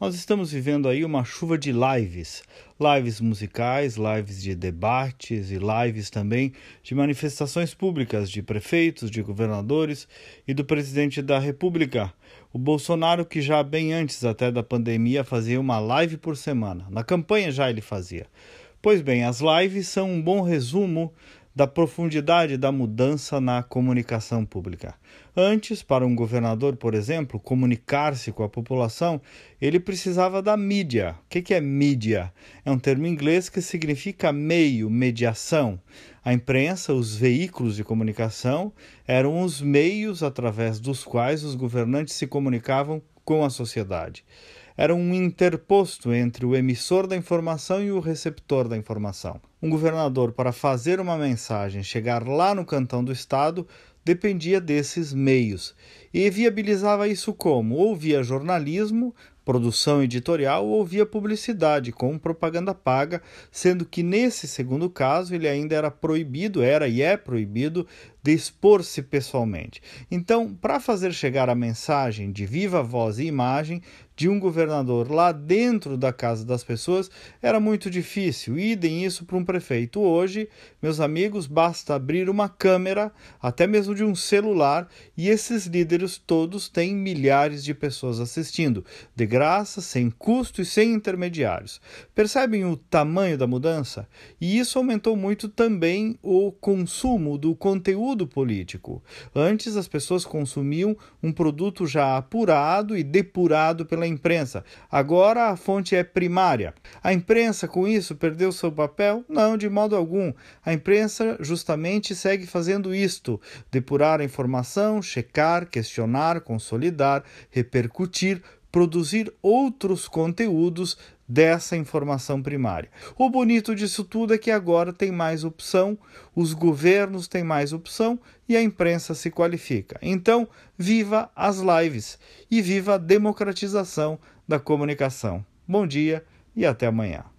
Nós estamos vivendo aí uma chuva de lives, lives musicais, lives de debates e lives também de manifestações públicas de prefeitos, de governadores e do presidente da República. O Bolsonaro, que já bem antes até da pandemia fazia uma live por semana. Na campanha já ele fazia. Pois bem, as lives são um bom resumo da profundidade da mudança na comunicação pública. Antes, para um governador, por exemplo, comunicar-se com a população, ele precisava da mídia. O que é mídia? É um termo inglês que significa meio, mediação. A imprensa, os veículos de comunicação, eram os meios através dos quais os governantes se comunicavam com a sociedade era um interposto entre o emissor da informação e o receptor da informação. Um governador, para fazer uma mensagem chegar lá no cantão do estado, dependia desses meios e viabilizava isso como? Ou via jornalismo, produção editorial ou via publicidade com propaganda paga, sendo que nesse segundo caso ele ainda era proibido, era e é proibido de expor-se pessoalmente. Então, para fazer chegar a mensagem de viva voz e imagem de um governador lá dentro da casa das pessoas era muito difícil. Idem isso para um prefeito. Hoje, meus amigos, basta abrir uma câmera, até mesmo de um celular, e esses líderes todos têm milhares de pessoas assistindo, de graça, sem custo e sem intermediários. Percebem o tamanho da mudança? E isso aumentou muito também o consumo do conteúdo conteúdo político. Antes, as pessoas consumiam um produto já apurado e depurado pela imprensa. Agora, a fonte é primária. A imprensa, com isso, perdeu seu papel? Não, de modo algum. A imprensa justamente segue fazendo isto: depurar a informação, checar, questionar, consolidar, repercutir, produzir outros conteúdos dessa informação primária. O bonito disso tudo é que agora tem mais opção, os governos têm mais opção e a imprensa se qualifica. Então, viva as lives e viva a democratização da comunicação. Bom dia e até amanhã.